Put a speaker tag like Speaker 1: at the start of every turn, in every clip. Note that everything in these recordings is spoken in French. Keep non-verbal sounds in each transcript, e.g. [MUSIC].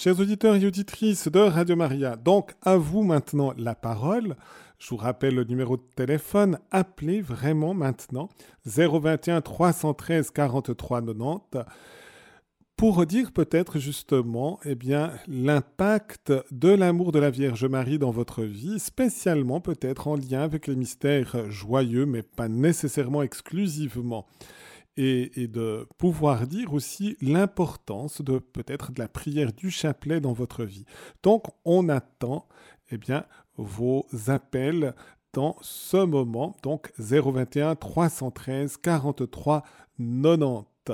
Speaker 1: Chers auditeurs et auditrices de Radio Maria, donc à vous maintenant la parole. Je vous rappelle le numéro de téléphone. Appelez vraiment maintenant 021 313 43 90 pour dire peut-être justement eh bien l'impact de l'amour de la Vierge Marie dans votre vie, spécialement peut-être en lien avec les mystères joyeux, mais pas nécessairement exclusivement. Et, de pouvoir dire aussi l'importance de peut-être de la prière du chapelet dans votre vie. Donc on attend eh bien vos appels dans ce moment, donc 021 313 43 90.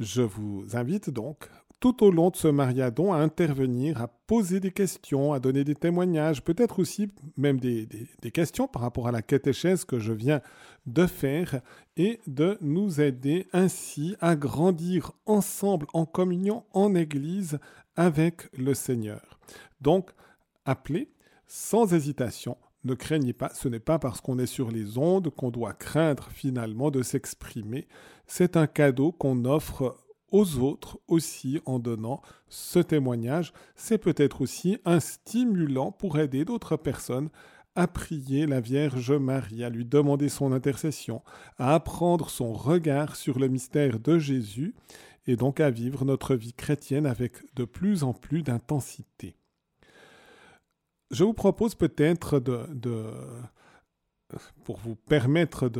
Speaker 1: Je vous invite donc tout au long de ce mariadon à intervenir, à poser des questions, à donner des témoignages, peut-être aussi même des, questions par rapport à la catéchèse que je viens de faire et de nous aider ainsi à grandir ensemble en communion en Église avec le Seigneur. Donc, appelez sans hésitation. Ne craignez pas, ce n'est pas parce qu'on est sur les ondes qu'on doit craindre finalement de s'exprimer. C'est un cadeau qu'on offre aux autres aussi en donnant ce témoignage. C'est peut-être aussi un stimulant pour aider d'autres personnes à prier la Vierge Marie, à lui demander son intercession, à apprendre son regard sur le mystère de Jésus et donc à vivre notre vie chrétienne avec de plus en plus d'intensité je vous propose peut-être de, pour vous permettre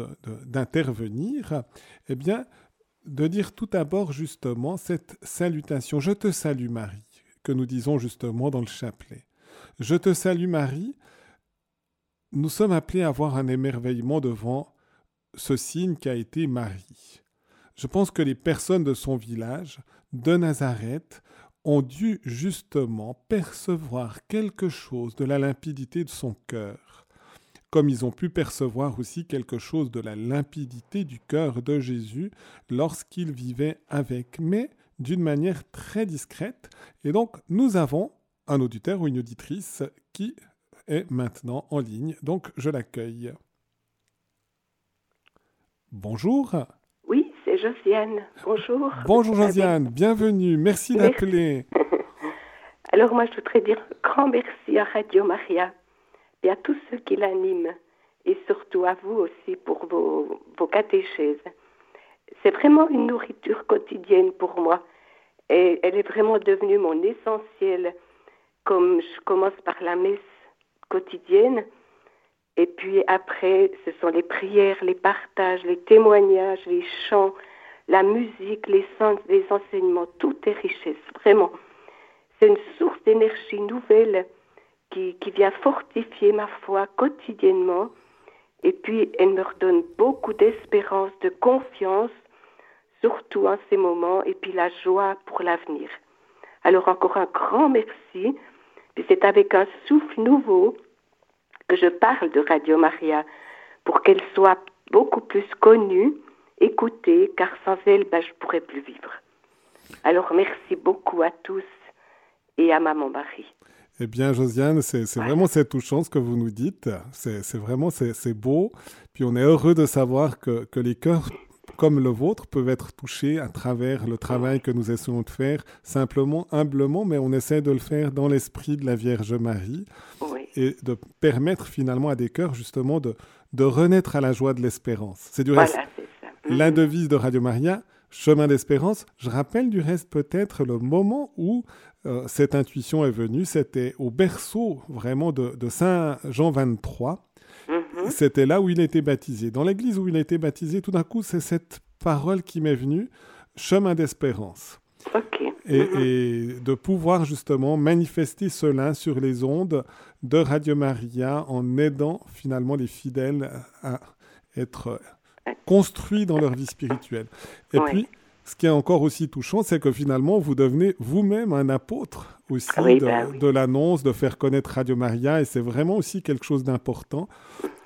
Speaker 1: d'intervenir, eh bien, de dire tout d'abord justement cette salutation. Je te salue Marie, que nous disons justement dans le chapelet. Je te salue Marie. Nous sommes appelés à avoir un émerveillement devant ce signe qui a été Marie. Je pense que les personnes de son village, de Nazareth, ont dû justement percevoir quelque chose de la limpidité de son cœur, comme ils ont pu percevoir aussi quelque chose de la limpidité du cœur de Jésus lorsqu'il vivait avec, mais d'une manière très discrète. Et donc, nous avons un auditeur ou une auditrice qui est maintenant en ligne, donc je l'accueille. Bonjour.
Speaker 2: Josiane. Bonjour.
Speaker 1: Bonjour Josiane, bienvenue. Merci d'appeler. [LAUGHS]
Speaker 2: Alors moi, je voudrais dire grand merci à Radio Maria et à tous ceux qui l'animent et surtout à vous aussi pour vos, vos catéchèses. C'est vraiment une nourriture quotidienne pour moi et elle est vraiment devenue mon essentiel comme je commence par la messe quotidienne et puis après, ce sont les prières, les partages, les témoignages, les chants, la musique, les, les enseignements, tout est richesse, vraiment. C'est une source d'énergie nouvelle qui vient fortifier ma foi quotidiennement. Et puis, elle me redonne beaucoup d'espérance, de confiance, surtout en ces moments, et puis la joie pour l'avenir. Alors encore un grand merci. C'est avec un souffle nouveau que je parle de Radio Maria pour qu'elle soit beaucoup plus connue, écoutée, car sans elle, ben, je ne pourrais plus vivre. Alors merci beaucoup à tous et à Maman Marie.
Speaker 1: Eh bien, Josiane, c'est vraiment cette touchant ce que vous nous dites. C'est vraiment c'est beau. Puis on est heureux de savoir que, que les cœurs comme le vôtre peuvent être touchés à travers le travail que nous essayons de faire, simplement, humblement, mais on essaie de le faire dans l'esprit de la Vierge Marie et de permettre finalement à des cœurs justement de, de renaître à la joie de l'espérance. C'est du reste la mhm. devise de Radio Maria, chemin d'espérance. Je rappelle du reste peut-être le moment où euh, cette intuition est venue, c'était au berceau vraiment de, de Saint Jean 23. Mhm. C'était là où il a été baptisé. Dans l'église où il a été baptisé, tout d'un coup, c'est cette parole qui m'est venue, chemin d'espérance. Et, mhm. et, de pouvoir justement manifester cela sur les ondes de Radio Maria en aidant finalement les fidèles à être construits dans leur vie spirituelle. Et puis, ce qui est encore aussi touchant, c'est que finalement, vous devenez vous-même un apôtre aussi de, bah de l'annonce, de faire connaître Radio Maria, et c'est vraiment aussi quelque chose d'important.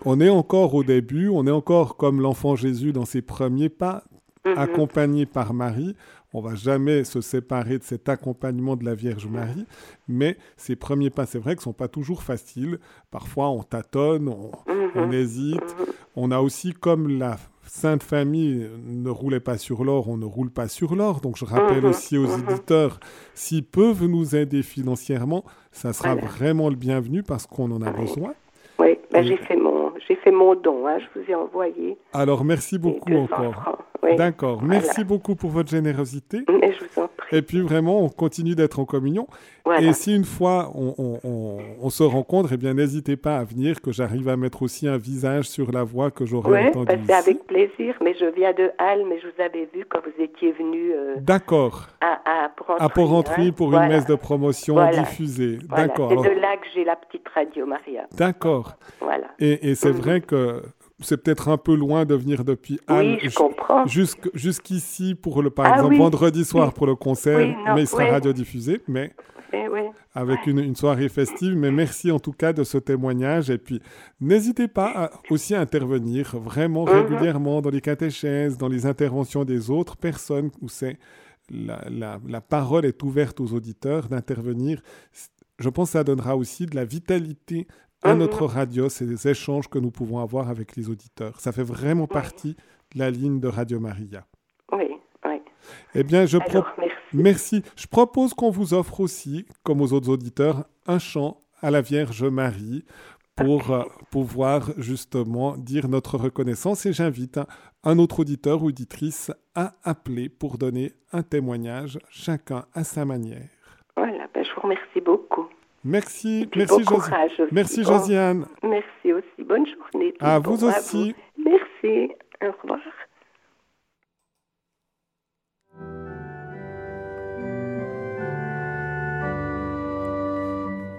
Speaker 1: On est encore au début, on est encore comme l'enfant Jésus dans ses premiers pas, mhm. accompagné par Marie. On va jamais se séparer de cet accompagnement de la Vierge Marie, mais ces premiers pas, c'est vrai qu'ils sont pas toujours faciles. Parfois, on tâtonne, on, mhm. hésite. Mhm. On a aussi comme la Sainte Famille ne roulait pas sur l'or, on ne roule pas sur l'or. Donc je rappelle
Speaker 2: Mhm,
Speaker 1: aussi aux
Speaker 2: mhm.
Speaker 1: éditeurs, s'ils peuvent nous aider financièrement, ça sera
Speaker 2: Voilà.
Speaker 1: vraiment le bienvenu parce qu'on en a
Speaker 2: Oui.
Speaker 1: besoin.
Speaker 2: Oui, ben,
Speaker 1: Oui.
Speaker 2: j'ai fait mon j'ai fait mon don, hein, je vous ai envoyé
Speaker 1: Alors merci beaucoup
Speaker 2: 200
Speaker 1: encore.
Speaker 2: Oui.
Speaker 1: D'accord,
Speaker 2: Voilà.
Speaker 1: merci beaucoup pour votre générosité.
Speaker 2: Mais je vous en prie.
Speaker 1: Et puis vraiment, on continue d'être en communion.
Speaker 2: Voilà.
Speaker 1: Et si une fois on, on- on- on se rencontre, eh bien n'hésitez pas à venir, que j'arrive à mettre aussi un visage sur la voix que j'aurai
Speaker 2: Oui,
Speaker 1: entendue
Speaker 2: c'est
Speaker 1: ici.
Speaker 2: avec plaisir, mais je viens de Halle, mais je vous avais vu quand vous étiez venu euh,
Speaker 1: D'accord.
Speaker 2: à, à Porrentruy.
Speaker 1: À Porrentruy
Speaker 2: hein.
Speaker 1: pour
Speaker 2: Voilà.
Speaker 1: une messe de promotion
Speaker 2: Voilà.
Speaker 1: diffusée. D'accord.
Speaker 2: C'est
Speaker 1: alors-
Speaker 2: de là que j'ai la petite radio Maria.
Speaker 1: D'accord.
Speaker 2: Voilà.
Speaker 1: Et, et c'est
Speaker 2: Mhm.
Speaker 1: vrai que c'est peut-être un peu loin de venir depuis Anne
Speaker 2: oui, je
Speaker 1: ju-
Speaker 2: comprends.
Speaker 1: jusqu'- jusqu'ici pour le, par
Speaker 2: Ah
Speaker 1: exemple,
Speaker 2: oui.
Speaker 1: vendredi soir pour le concert,
Speaker 2: Oui, non,
Speaker 1: mais il sera radiodiffusé, mais avec une, une soirée festive. Mais merci en tout cas de ce témoignage. Et puis, n'hésitez pas à- aussi à intervenir vraiment
Speaker 2: Mhm.
Speaker 1: régulièrement dans les catéchèses, dans les interventions des autres personnes où c'est la, la- la parole est ouverte aux auditeurs d'intervenir. Je pense que ça donnera aussi de la vitalité à notre radio, ces échanges que nous pouvons avoir avec les auditeurs. Ça fait vraiment partie de la ligne de Radio Maria.
Speaker 2: Oui, oui.
Speaker 1: Eh bien, je.
Speaker 2: Alors, merci.
Speaker 1: Merci. Je propose qu'on vous offre aussi, comme aux autres auditeurs, un chant à la Vierge Marie pour euh, pouvoir justement dire notre reconnaissance. Et j'invite un, un autre auditeur ou auditrice à appeler pour donner un témoignage, chacun à sa manière.
Speaker 2: Voilà, ben, je vous remercie beaucoup.
Speaker 1: Merci, merci,
Speaker 2: bon
Speaker 1: Josi-
Speaker 2: courage aussi.
Speaker 1: merci
Speaker 2: Bon,
Speaker 1: Josiane.
Speaker 2: Merci aussi. Bonne journée.
Speaker 1: À
Speaker 2: bon
Speaker 1: vous aussi.
Speaker 2: Merci. Au revoir.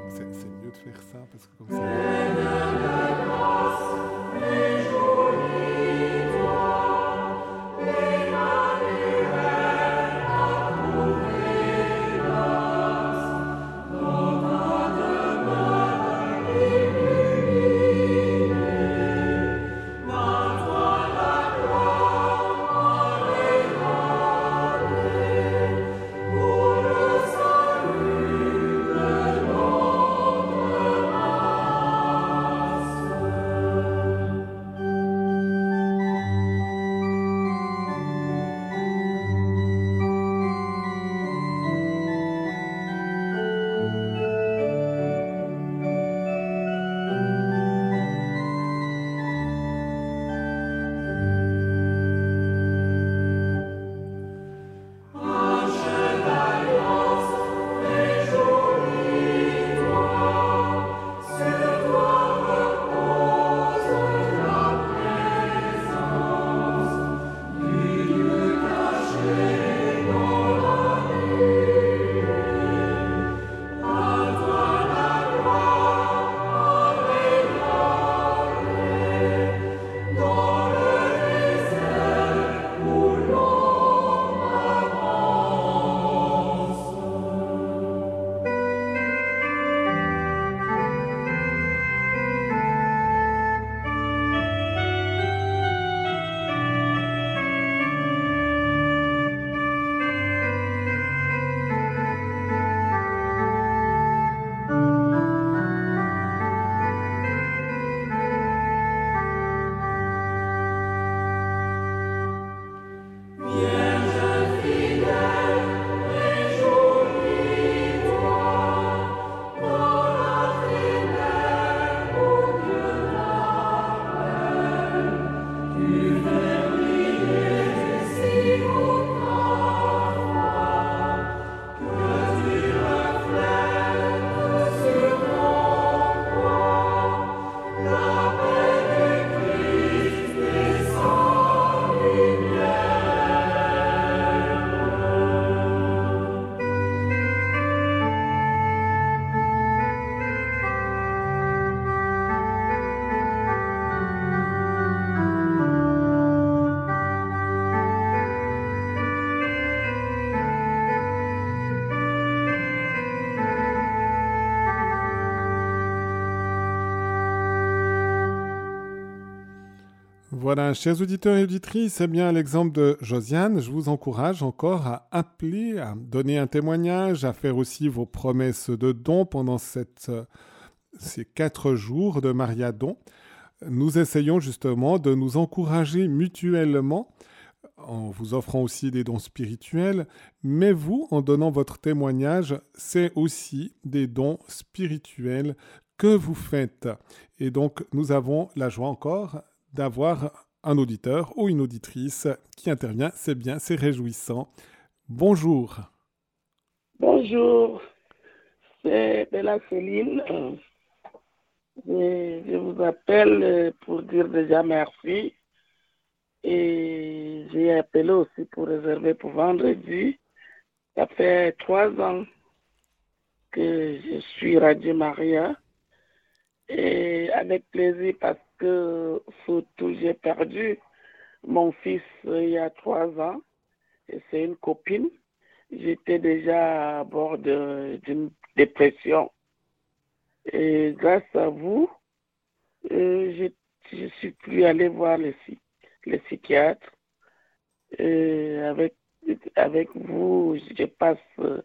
Speaker 1: C'est c'est mieux de faire ça parce que comme ça. Voilà, chers auditeurs et auditrices, c'est bien l'exemple de Josiane. Je vous encourage encore à appeler, à donner un témoignage, à faire aussi vos promesses de dons pendant euh, ces quatre jours de Mariadon. nous essayons justement de nous encourager mutuellement en vous offrant aussi des dons spirituels, mais vous, en donnant votre témoignage, c'est aussi des dons spirituels que vous faites. Et donc, nous avons la joie encore d'avoir un auditeur ou une auditrice qui intervient. C'est bien, c'est réjouissant. Bonjour.
Speaker 3: Bonjour, c'est Bella Céline. Je, vous appelle pour dire déjà merci. Et j'ai appelé aussi pour réserver pour vendredi. Ça fait trois ans que je suis Radio Maria. Et avec plaisir parce que surtout j'ai perdu mon fils il y a trois ans. Et c'est une copine. J'étais déjà à bord d'une dépression. Et grâce à vous, euh, je suis plus allé voir les, les psychiatres. Avec, avec vous, je passe euh,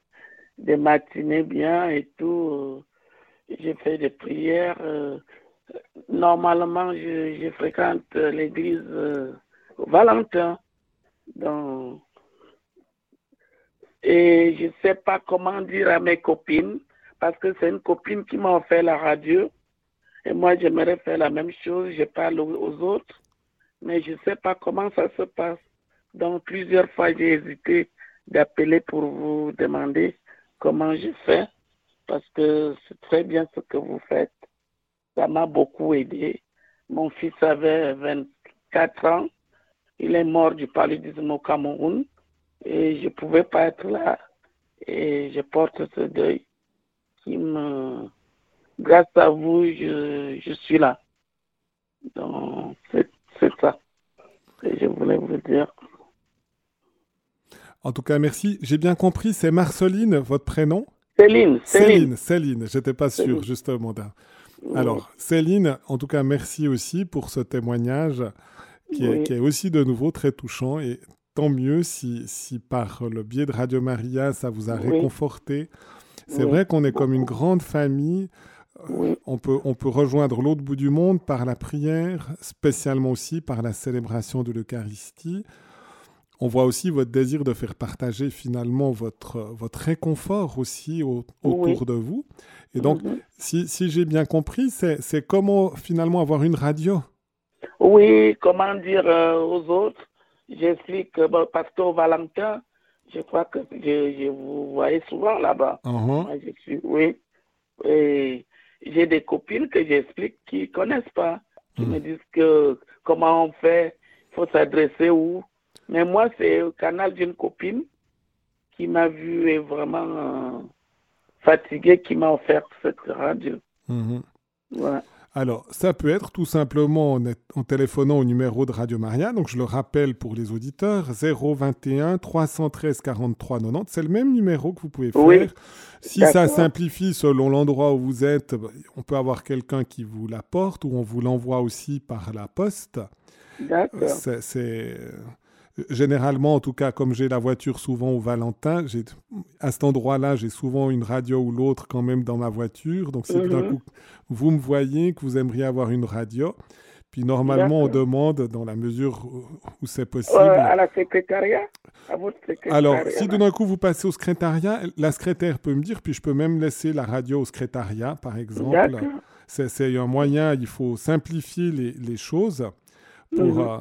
Speaker 3: des matinées bien et tout. Je fais des prières. Euh, normalement, je, fréquente l'église Valentin. Donc, et je ne sais pas comment dire à mes copines, parce que c'est une copine qui m'a offert la radio. Et moi, j'aimerais faire la même chose. Je parle aux autres, mais je ne sais pas comment ça se passe. Donc, plusieurs fois, j'ai hésité d'appeler pour vous demander comment je fais, parce que c'est très bien ce que vous faites. Ça m'a beaucoup aidé. Mon fils avait 24 ans. Il est mort du paludisme au Cameroun et je ne pouvais pas être là. Et je porte ce deuil. Grâce à vous, je, je suis là. Donc, c'est ça que je voulais vous dire.
Speaker 1: En tout cas, merci. J'ai bien compris, c'est Marceline, votre prénom?
Speaker 3: Céline.
Speaker 1: Céline, Céline. J'étais pas sûr, justement. Alors, Céline, en tout cas, merci aussi pour ce témoignage qui, est, qui, est, aussi de nouveau très touchant et tant mieux si, si par le biais de Radio Maria, ça vous a réconforté. C'est vrai qu'on est comme une grande famille. Euh, on, peut, on peut rejoindre l'autre bout du monde par la prière, spécialement aussi par la célébration de l'Eucharistie. On voit aussi votre désir de faire partager finalement votre, votre réconfort aussi autour de vous. Et donc, mhm. si, si j'ai bien compris, c'est comment finalement avoir une radio?
Speaker 3: Oui, comment dire euh, aux autres? J'explique que bon, Pasteur Valentin, je crois que je, vous voyais souvent là-bas. Uh-huh. oui. Et j'ai des copines que j'explique qui ne connaissent pas, qui me hmm. disent que comment on fait, il faut s'adresser où. Mais moi, c'est le canal d'une copine qui m'a vu et vraiment euh, fatigué, qui m'a offert cette radio.
Speaker 1: Voilà. Alors, ça peut être tout simplement en, téléphonant au numéro de Radio Maria. Donc, je le rappelle pour les auditeurs 021 313 43 90. C'est le même numéro que vous pouvez faire. Si ça simplifie selon l'endroit où vous êtes, bah, on peut avoir quelqu'un qui vous l'apporte ou on vous l'envoie aussi par la poste.
Speaker 3: D'accord.
Speaker 1: C'est généralement, en tout cas, comme j'ai la voiture souvent au Valentin, à cet endroit-là, j'ai souvent une radio ou l'autre quand même dans ma voiture. Donc, si d'un mhm. coup vous me voyez que vous aimeriez avoir une radio, puis normalement, on demande dans la mesure où c'est possible.
Speaker 3: à la secrétariat? À votre secrétariat.
Speaker 1: Alors, si d'un coup vous passez au secrétariat, la secrétaire peut me dire, puis je peux même laisser la radio au secrétariat, par exemple. C'est un moyen, il faut simplifier les, les choses pour, mhm. euh,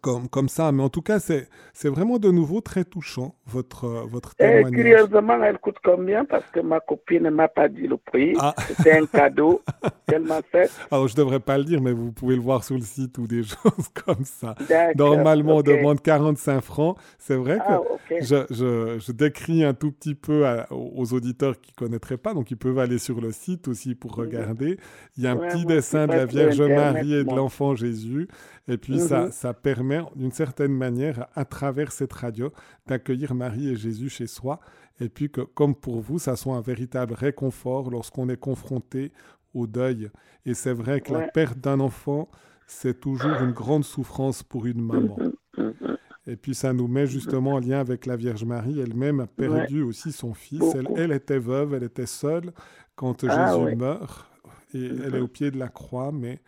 Speaker 1: comme, comme ça. Mais en tout cas, c'est, c'est vraiment de nouveau très touchant, votre, votre témoignage.
Speaker 3: Et curieusement, elle coûte combien? Parce que ma copine ne m'a pas dit le prix. Ah. C'était un cadeau [LAUGHS] qu'elle m'a fait.
Speaker 1: Alors, je ne devrais pas le dire, mais vous pouvez le voir sur le site ou des [LAUGHS] choses comme ça. Normalement, on demande 45 francs. C'est vrai que ah, je, je, je, décris un tout petit peu aux auditeurs qui ne connaîtraient pas, donc ils peuvent aller sur le site aussi pour regarder. Il y a un petit dessin de la Vierge Marie et de l'enfant Jésus. Et puis, ça, mhm. ça permet, d'une certaine manière, à travers cette radio, d'accueillir Marie et Jésus chez soi. Et puis, que, comme pour vous, ça soit un véritable réconfort lorsqu'on est confronté au deuil. Et c'est vrai que la perte d'un enfant, c'est toujours une grande souffrance pour une maman. Mhm, mhm, et puis ça nous met justement en lien avec la Vierge Marie. Elle-même a perdu aussi son fils. Elle, était veuve, elle était seule quand ah Jésus meurt. Et elle est au pied de la croix, mais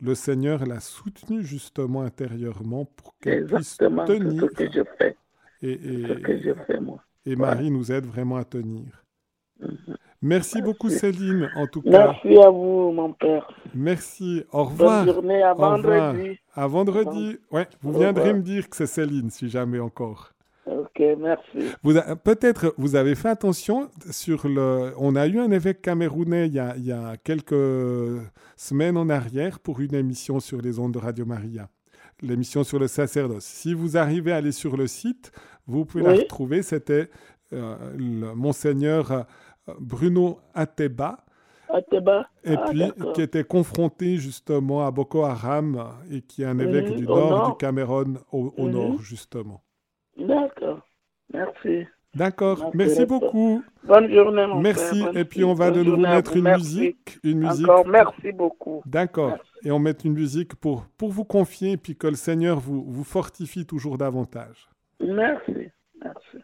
Speaker 1: le Seigneur l'a soutenue justement intérieurement pour qu'elle puisse tenir.
Speaker 4: ce que je fais.
Speaker 1: Et,
Speaker 4: C'est ce que je fais, moi.
Speaker 1: et Marie nous aide vraiment à tenir.
Speaker 4: Mhm.
Speaker 1: Merci beaucoup. Céline, en tout cas.
Speaker 4: Merci à vous, mon père.
Speaker 1: Merci. Au
Speaker 4: Bonne
Speaker 1: revoir.
Speaker 4: journée, à vendredi.
Speaker 1: À vendredi. Ouais, vous viendrez me dire que c'est Céline, si jamais encore.
Speaker 4: Ok, merci.
Speaker 1: Vous Peut-être vous avez fait attention sur le. On a eu un évêque camerounais il y, a, il y a quelques semaines en arrière pour une émission sur les ondes de Radio Maria, l'émission sur le sacerdoce. Si vous arrivez à aller sur le site, vous pouvez la retrouver. C'était euh, le monseigneur euh, Bruno Ateba.
Speaker 4: À Teba.
Speaker 1: Et
Speaker 4: Ah,
Speaker 1: puis, qui était confronté justement à Boko Haram et qui est un évêque
Speaker 4: Mhm,
Speaker 1: du nord,
Speaker 4: nord.
Speaker 1: du Cameroun, au, au
Speaker 4: Mhm.
Speaker 1: nord, justement.
Speaker 4: D'accord. Merci.
Speaker 1: D'accord,
Speaker 4: Merci,
Speaker 1: beaucoup.
Speaker 4: Bonne journée, mon
Speaker 1: Merci.
Speaker 4: Bonne-
Speaker 1: Et puis, on va de nouveau mettre une
Speaker 4: Merci.
Speaker 1: musique. Une musique.
Speaker 4: Encore merci beaucoup.
Speaker 1: D'accord. Et on met une musique pour, pour vous confier et puis que le Seigneur vous, vous fortifie toujours davantage.
Speaker 4: Merci. Merci.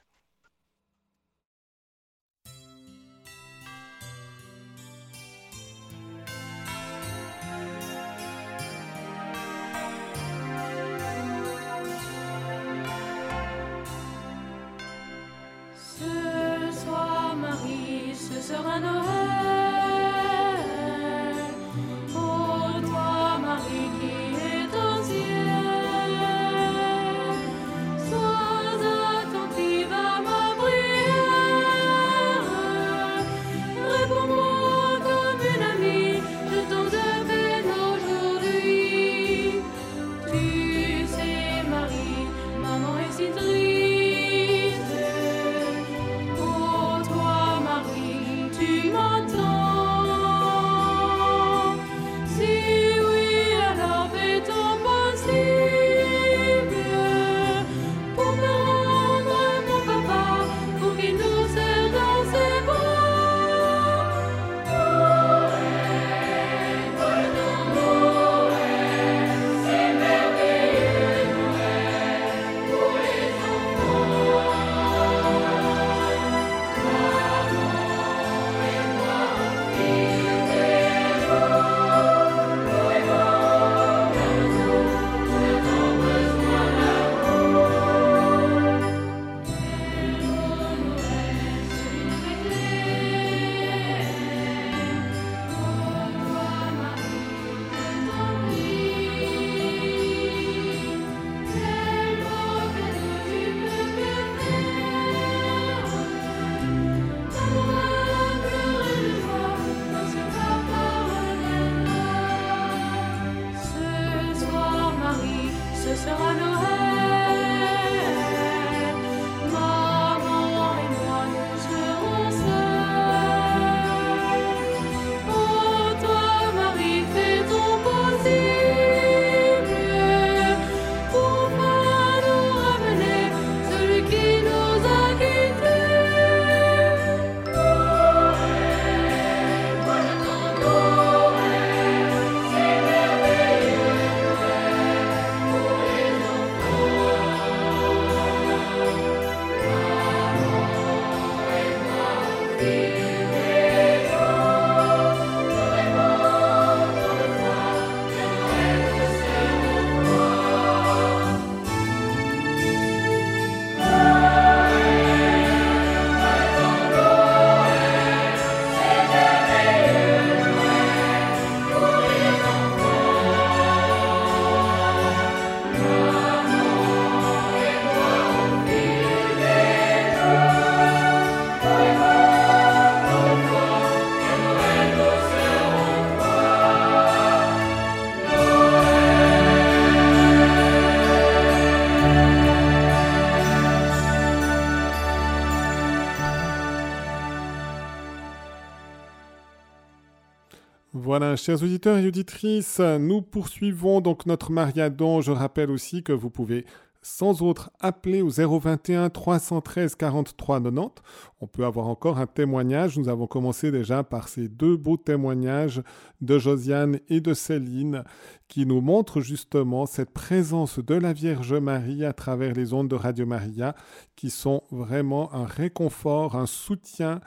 Speaker 1: Chers auditeurs et auditrices, nous poursuivons donc notre mariadon. Je rappelle aussi que vous pouvez sans autre appeler au 021 313 43 90. On peut avoir encore un témoignage. Nous avons commencé déjà par ces deux beaux témoignages de Josiane et de Céline qui nous montrent justement cette présence de la Vierge Marie à travers les ondes de Radio Maria qui sont vraiment un réconfort, un soutien,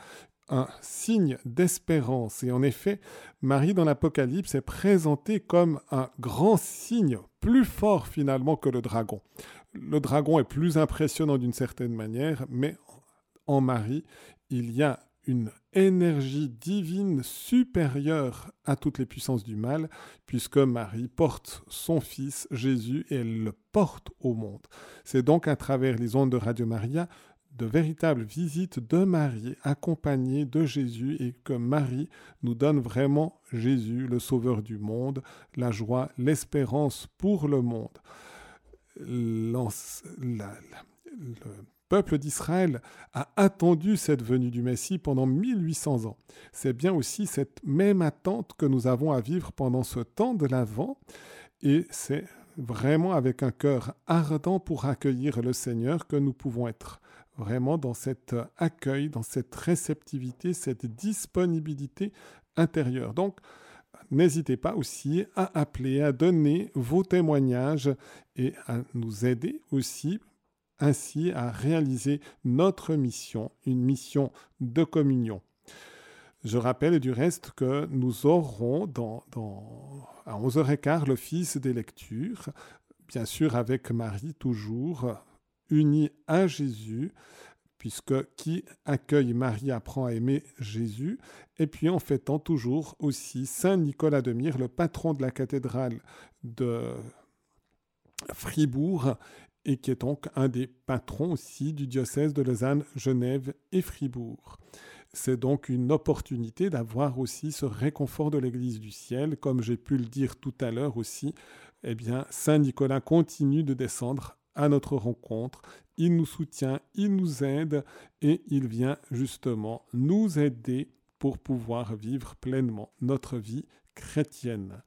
Speaker 1: un signe d'espérance. Et en effet, Marie dans l'Apocalypse est présentée comme un grand signe, plus fort finalement que le dragon. Le dragon est plus impressionnant d'une certaine manière, mais en Marie, il y a une énergie divine supérieure à toutes les puissances du mal, puisque Marie porte son Fils Jésus et elle le porte au monde. C'est donc à travers les ondes de Radio Maria de véritables visites de Marie accompagnées de Jésus et que Marie nous donne vraiment Jésus, le Sauveur du monde, la joie, l'espérance pour le monde. Le peuple d'Israël a attendu cette venue du Messie pendant 1800 ans. C'est bien aussi cette même attente que nous avons à vivre pendant ce temps de l'Avent et c'est vraiment avec un cœur ardent pour accueillir le Seigneur que nous pouvons être vraiment dans cet accueil, dans cette réceptivité, cette disponibilité intérieure. Donc, n'hésitez pas aussi à appeler, à donner vos témoignages et à nous aider aussi ainsi à réaliser notre mission, une mission de communion. Je rappelle du reste que nous aurons dans, dans, à 11h15 l'office des lectures, bien sûr avec Marie toujours unie à Jésus, puisque qui accueille Marie apprend à aimer Jésus, et puis en fêtant toujours aussi Saint Nicolas de Myre, le patron de la cathédrale de Fribourg, et qui est donc un des patrons aussi du diocèse de Lausanne, Genève et Fribourg. C'est donc une opportunité d'avoir aussi ce réconfort de l'Église du ciel, comme j'ai pu le dire tout à l'heure aussi. Eh bien, Saint Nicolas continue de descendre à notre rencontre. Il nous soutient, il nous aide et il vient justement nous aider pour pouvoir vivre pleinement notre vie chrétienne.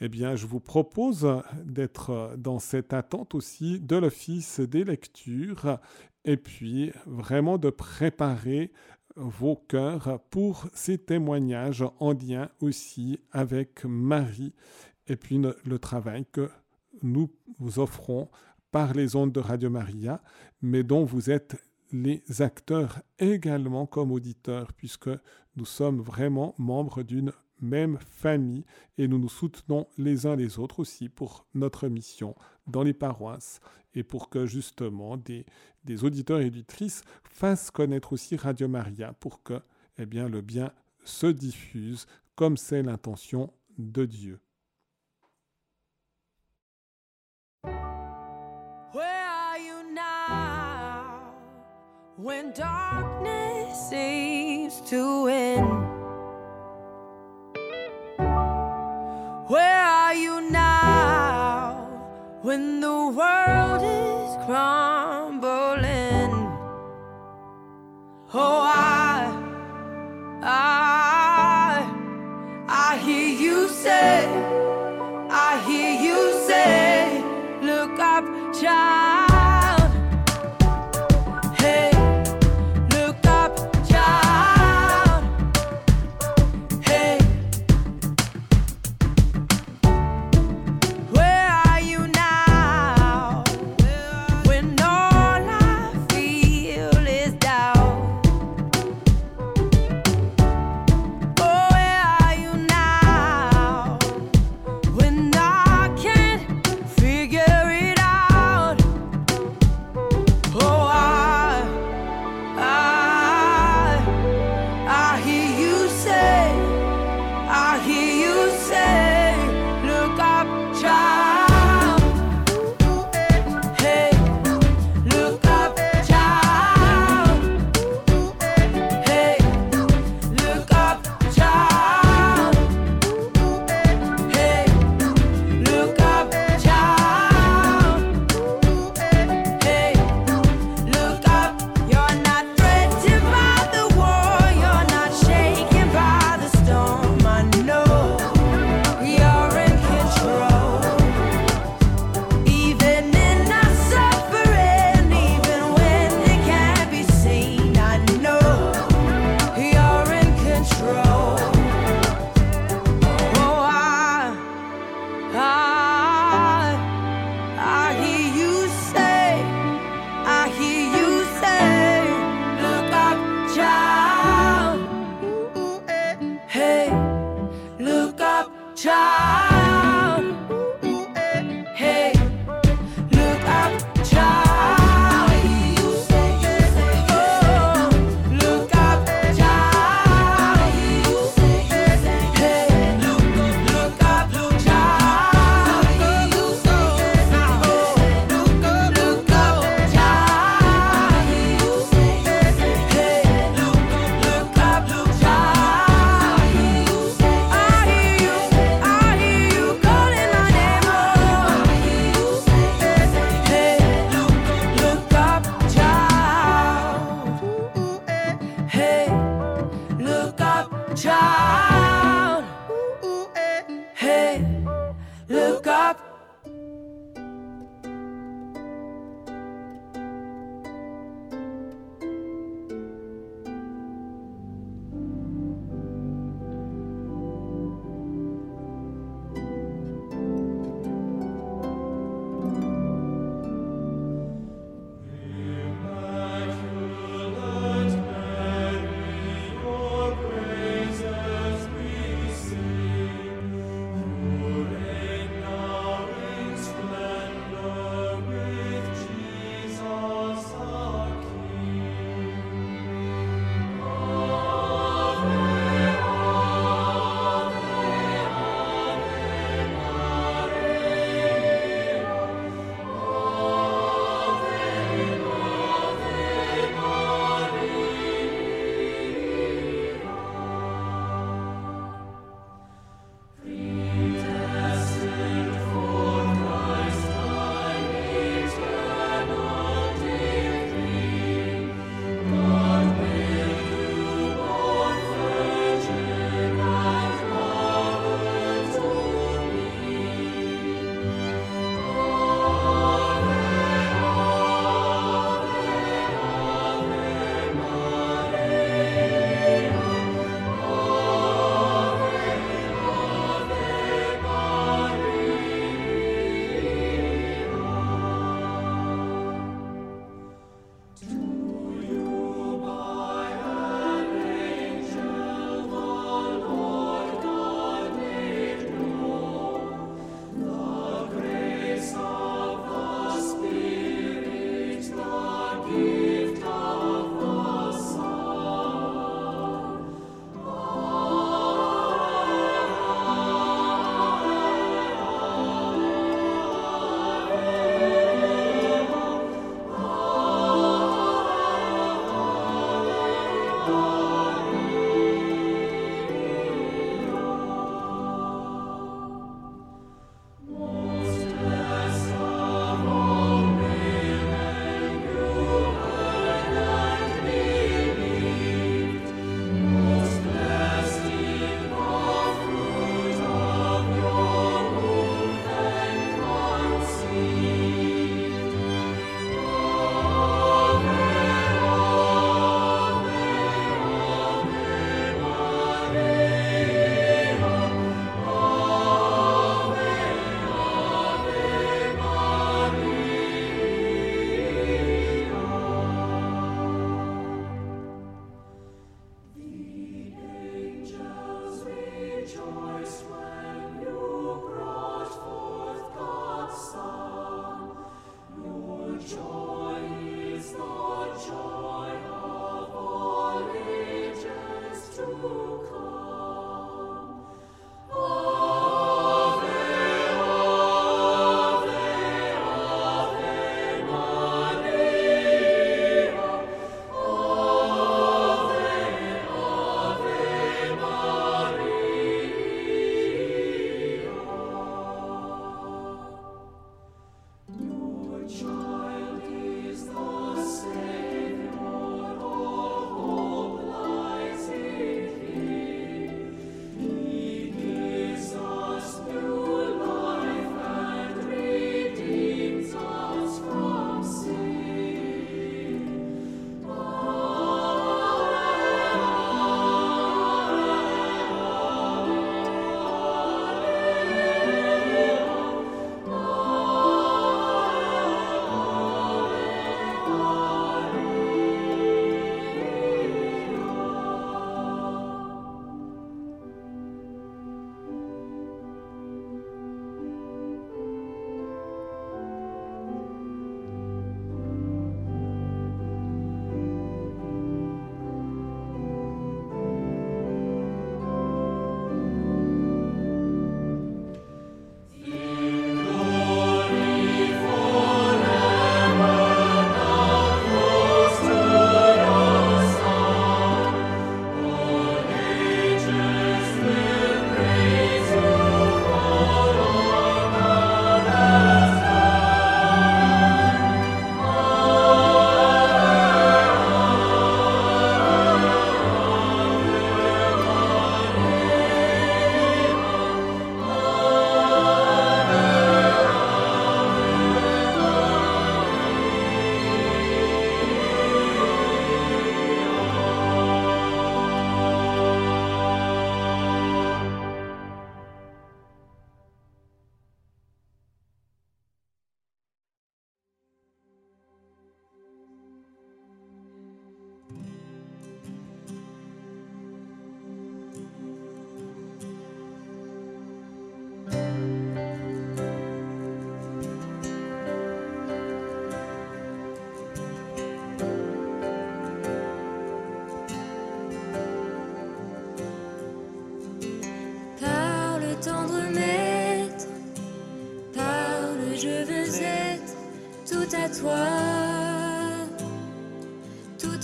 Speaker 1: Eh bien, je vous propose d'être dans cette attente aussi de l'office des lectures et puis vraiment de préparer vos cœurs pour ces témoignages en lien aussi avec Marie et puis le, travail que nous vous offrons par les ondes de Radio Maria, mais dont vous êtes les acteurs également comme auditeurs, puisque nous sommes vraiment membres d'une même famille et nous nous soutenons les uns les autres aussi pour notre mission dans les paroisses et pour que justement des, auditeurs et auditrices fassent connaître aussi Radio Maria pour que eh bien, le bien se diffuse comme c'est l'intention de Dieu.
Speaker 5: When darkness seems to win? Where are you now when the world is crumbling? Oh,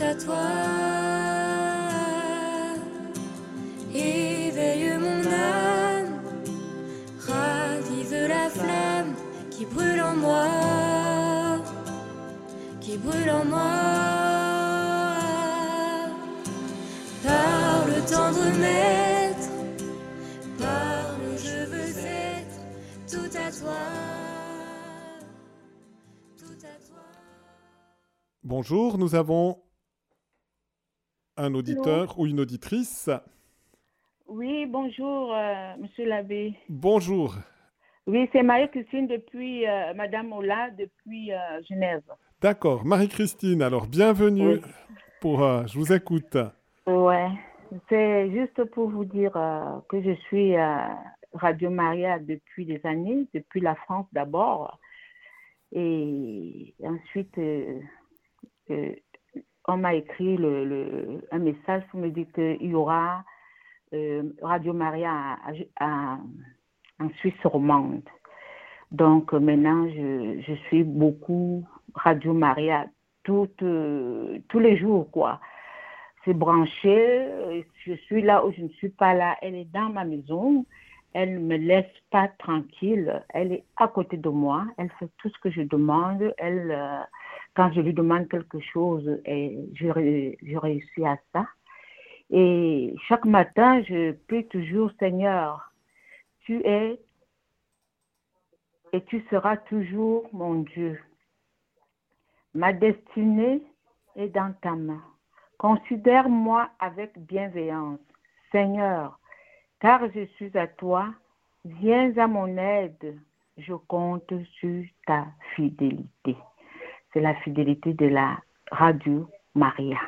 Speaker 6: à toi. Éveille mon âme, ravive la flamme qui brûle en moi, qui brûle en moi. Parle tendre maître, parle, je veux être tout à toi.
Speaker 1: Bonjour, nous avons un auditeur ou une auditrice.
Speaker 7: Oui, bonjour, euh, monsieur l'abbé.
Speaker 1: Bonjour.
Speaker 7: Oui, c'est Marie-Christine depuis euh, Madame Ola, depuis euh, Genève.
Speaker 1: D'accord. Marie-Christine, alors bienvenue
Speaker 7: Oui.
Speaker 1: pour... euh, je vous écoute.
Speaker 7: Ouais, c'est juste pour vous dire que je suis Radio Maria depuis des années, depuis la France d'abord. Et ensuite, on m'a écrit un message pour me dire qu'il y aura euh, Radio Maria en Suisse romande. Donc euh, maintenant, je, suis beaucoup Radio Maria euh, tous les jours. C'est branché, je suis là où je ne suis pas là. Elle est dans ma maison, elle ne me laisse pas tranquille, elle est à côté de moi, elle fait tout ce que je demande. Elle, quand je lui demande quelque chose, et je, je réussis à ça. Et chaque matin, je prie toujours, Seigneur, tu es et tu seras toujours mon Dieu. Ma destinée est dans ta main. Considère-moi avec bienveillance, Seigneur, car je suis à toi. Viens à mon aide. Je compte sur ta fidélité. C'est la fidélité de la radio Maria.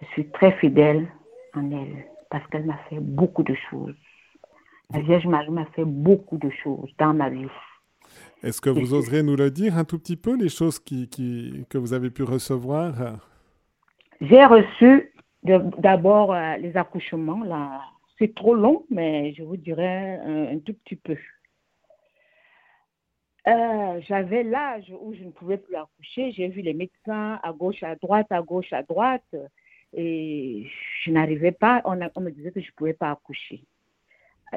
Speaker 7: Je suis très fidèle en elle parce qu'elle m'a fait beaucoup de choses. La Vierge Marie m'a fait beaucoup de choses dans ma vie.
Speaker 1: Est-ce que vous oserez nous le dire un tout petit peu, les choses qui, qui- que vous avez pu recevoir?
Speaker 7: J'ai reçu d'abord euh, les accouchements. Là. C'est trop long, mais je vous dirai un, un tout petit peu. Euh, J'avais l'âge où je ne pouvais plus accoucher. J'ai vu les médecins à gauche, à droite, à gauche, à droite. Et je n'arrivais pas. On, on me disait que je ne pouvais pas accoucher.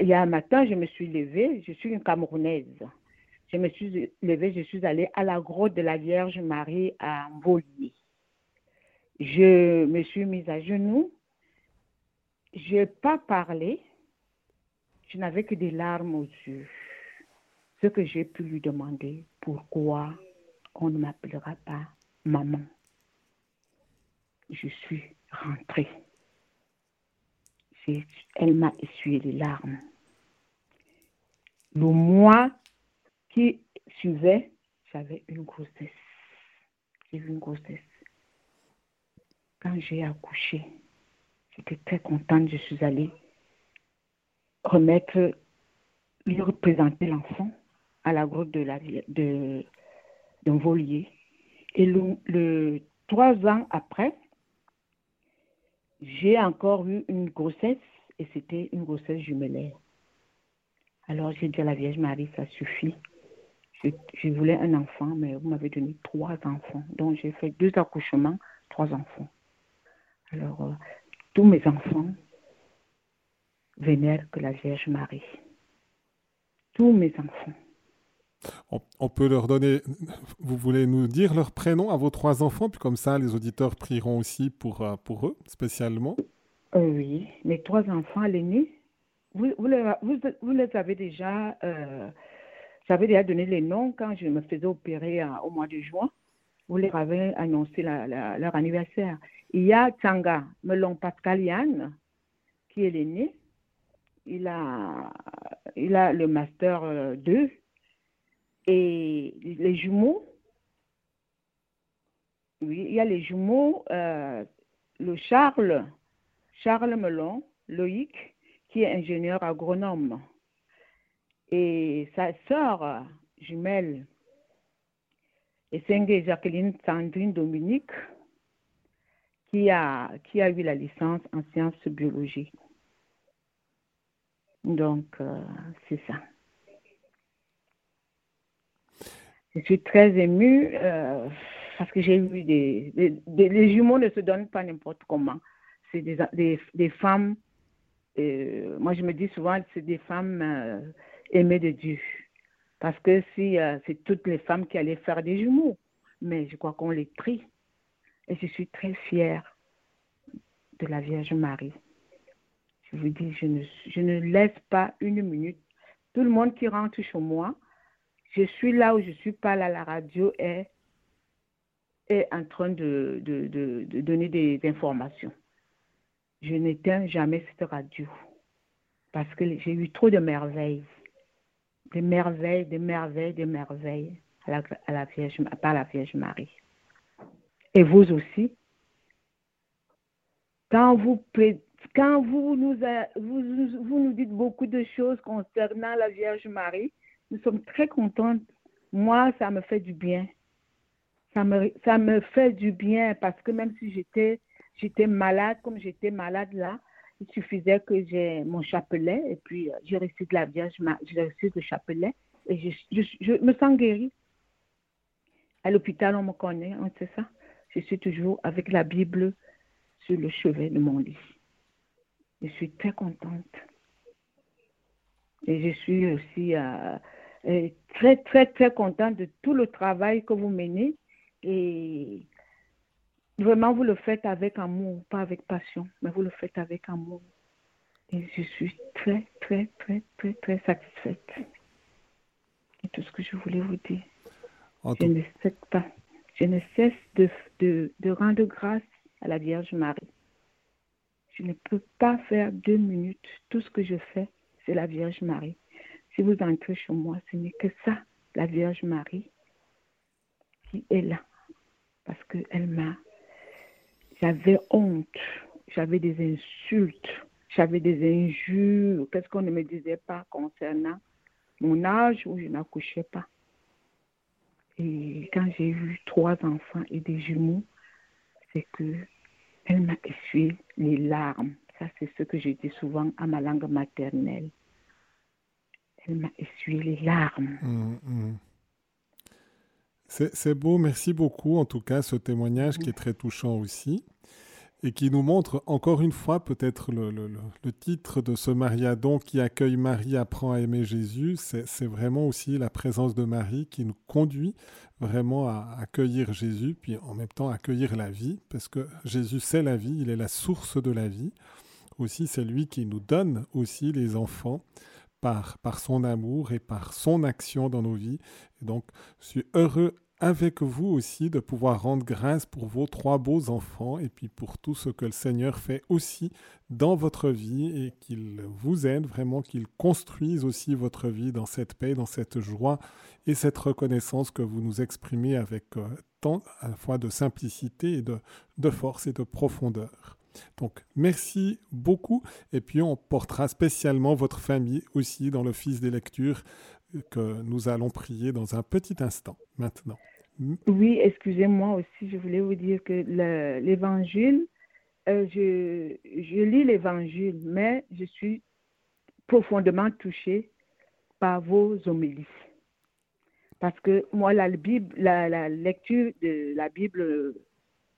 Speaker 7: Il y a un matin, je me suis levée. Je suis une Camerounaise. Je me suis levée, je suis allée à la grotte de la Vierge Marie à Mbolier. Je me suis mise à genoux. Je n'ai pas parlé. Je n'avais que des larmes aux yeux. Ce que j'ai pu lui demander, pourquoi on ne m'appellera pas maman. Je suis rentrée. Elle m'a essuyé les larmes. Le mois qui suivait, j'avais une grossesse. J'ai eu une grossesse. Quand j'ai accouché, j'étais très contente. Je suis allée remettre, lui représenter l'enfant à la grotte de la d'un volier. Et le, trois ans après, j'ai encore eu une grossesse et c'était une grossesse jumellaire. Alors j'ai dit à la Vierge Marie, ça suffit. Je, je voulais un enfant, mais vous m'avez donné trois enfants. Donc j'ai fait deux accouchements, trois enfants. Alors euh, tous mes enfants vénèrent que la Vierge Marie. Tous mes enfants.
Speaker 1: On, peut leur donner... Vous voulez nous dire leur prénom à vos trois enfants, puis comme ça, les auditeurs prieront aussi pour, euh, pour eux, spécialement?
Speaker 7: Euh, oui, mes trois enfants, l'aîné, vous, vous, vous, vous les avez déjà, euh, j'avais déjà donné les noms quand je me faisais opérer euh, au mois de juin. Vous leur avez annoncé leur anniversaire. Il y a Tsanga Melon Pascal Yann, qui est l'aîné. Il a, il a le master euh, 2. Et les jumeaux, oui, il y a les jumeaux, euh, le Charles, Charles Melon, Loïc, qui est ingénieur agronome. Et sa sœur jumelle, Essenge Jacqueline Sandrine Dominique, qui a, qui a eu la licence en sciences biologiques. Donc, euh, c'est ça. Je suis très émue euh, parce que j'ai eu des, des- Les jumeaux ne se donnent pas n'importe comment. C'est des, des, des femmes. euh, moi, je me dis souvent, c'est des femmes euh, aimées de Dieu. Parce que si c'est toutes les femmes qui allaient faire des jumeaux, mais je crois qu'on les prie. Et je suis très fière de la Vierge Marie. Je vous dis, je ne, je ne laisse pas une minute. Tout le monde qui rentre chez moi, je suis là où je suis pas là, la radio est, est en train de, de, de, donner des informations. Je n'éteins jamais cette radio parce que j'ai eu trop de merveilles. Des merveilles, des merveilles, des merveilles à la, à la Vierge, par la Vierge Marie. Et vous aussi, quand vous, quand vous nous, vous, vous nous dites beaucoup de choses concernant la Vierge Marie, nous sommes très contentes. Moi, ça me fait du bien. Ça me, ça me fait du bien parce que même si j'étais, j'étais malade, comme j'étais malade là, il suffisait que j'ai mon chapelet et puis euh, j'ai reçu de la Vierge, j'ai reçu le chapelet et je, je, me sens guérie. À l'hôpital, on me connaît, on sait ça. Je suis toujours avec la Bible sur le chevet de mon lit. Je suis très contente. Et je suis aussi euh, euh, très, très, très contente de tout le travail que vous menez. Et vraiment, vous le faites avec amour, pas avec passion, mais vous le faites avec amour. Et je suis très, très, très, très, très satisfaite. C'est tout ce que je voulais vous dire.
Speaker 1: En
Speaker 7: Je
Speaker 1: tout-
Speaker 7: ne cesse pas. Je ne cesse de, de, de rendre grâce à la Vierge Marie. Je ne peux pas faire deux minutes. Tout ce que je fais, c'est la Vierge Marie. Si vous entrez chez moi, ce n'est que ça, la Vierge Marie, qui est là. Parce qu'elle m'a... J'avais honte. J'avais des insultes. J'avais des injures. Qu'est-ce qu'on ne me disait pas concernant mon âge où je n'accouchais pas. Et quand j'ai eu trois enfants et des jumeaux, c'est que elle m'a essuyé les larmes. Ça, c'est ce que je dis souvent à ma langue maternelle. Les larmes.
Speaker 1: Mm, mm. C'est beau, merci beaucoup en tout cas ce témoignage qui est très touchant aussi et qui nous montre encore une fois peut-être le, le- titre de ce Mariadon qui accueille Marie, apprend à aimer Jésus. C'est vraiment aussi la présence de Marie qui nous conduit vraiment à accueillir Jésus, puis en même temps accueillir la vie, parce que Jésus c'est la vie, il est la source de la vie. Aussi c'est lui qui nous donne aussi les enfants par, son amour et par son action dans nos vies. Et donc, je suis heureux avec vous aussi de pouvoir rendre grâce pour vos trois beaux enfants et puis pour tout ce que le Seigneur fait aussi dans votre vie et qu'il vous aide vraiment, qu'il construise aussi votre vie dans cette paix, dans cette joie et cette reconnaissance que vous nous exprimez avec euh, tant à la fois de simplicité et de force et de profondeur. Donc, merci beaucoup. Et puis, on portera spécialement votre famille aussi dans l'office des lectures euh, que nous allons prier dans un petit instant maintenant.
Speaker 7: Oui, excusez-moi aussi, je voulais vous dire que le- l'évangile, euh, je, je lis l'évangile, mais je suis profondément touchée par vos homélies. Parce que moi, la, Bible, la lecture de la Bible,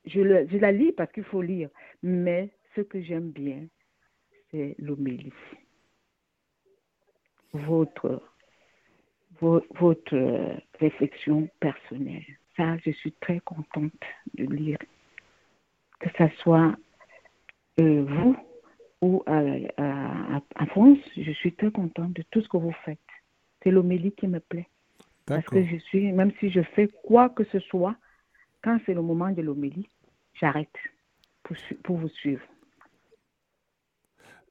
Speaker 7: je, le- je la lis parce qu'il faut lire. Mais ce que j'aime bien, c'est l'homélie. Votre, vo- votre réflexion personnelle. Ça, je suis très contente de lire. Que ce soit euh, vous ou à, à- France, je suis très contente de tout ce que vous faites. C'est l'homélie qui me plaît. Parce que je suis, même si je fais quoi que ce soit, quand c'est le moment de l'homélie, j'arrête pour, pour vous suivre.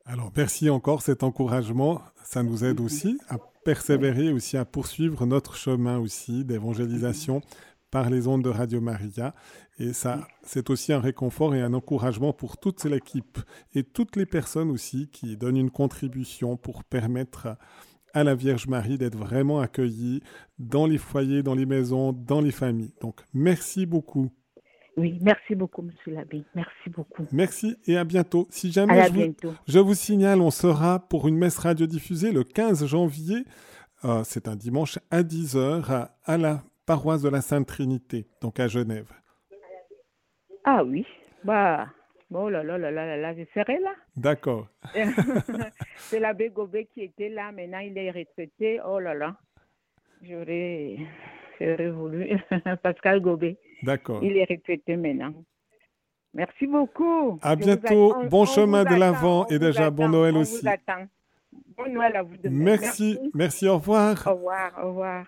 Speaker 1: Alors, merci encore cet encouragement. Ça nous aide aussi à persévérer, aussi à poursuivre notre chemin aussi d'évangélisation par les ondes de Radio Maria. Et ça, c'est aussi un réconfort et un encouragement pour toute l'équipe et toutes les personnes aussi qui donnent une contribution pour permettre à la Vierge Marie d'être vraiment accueillie dans les foyers, dans les maisons, dans les familles. Donc, merci beaucoup.
Speaker 7: Oui, merci beaucoup, Monsieur l'abbé. Merci beaucoup.
Speaker 1: Merci et à bientôt. Si jamais je vous,
Speaker 7: bientôt.
Speaker 1: je vous signale, on sera pour une messe radiodiffusée le 15 janvier. Euh, c'est un dimanche à 10h à, à la paroisse de la Sainte Trinité, donc à Genève.
Speaker 7: Ah oui, bah, oh là là là là là, là je serai là.
Speaker 1: D'accord. [LAUGHS]
Speaker 7: C'est l'abbé Gobet qui était là, maintenant il est retraité. Oh là là, j'aurais j'aurais voulu [LAUGHS] Pascal Gobet.
Speaker 1: D'accord.
Speaker 7: Il est retraité maintenant. Merci beaucoup.
Speaker 1: À
Speaker 7: Je
Speaker 1: bientôt. Bon
Speaker 7: on
Speaker 1: chemin de
Speaker 7: on
Speaker 1: et déjà bon Noël
Speaker 7: on
Speaker 1: aussi.
Speaker 7: Vous attend. Bon Noël à vous demain.
Speaker 1: Merci. Merci, au revoir.
Speaker 7: Au revoir, au revoir.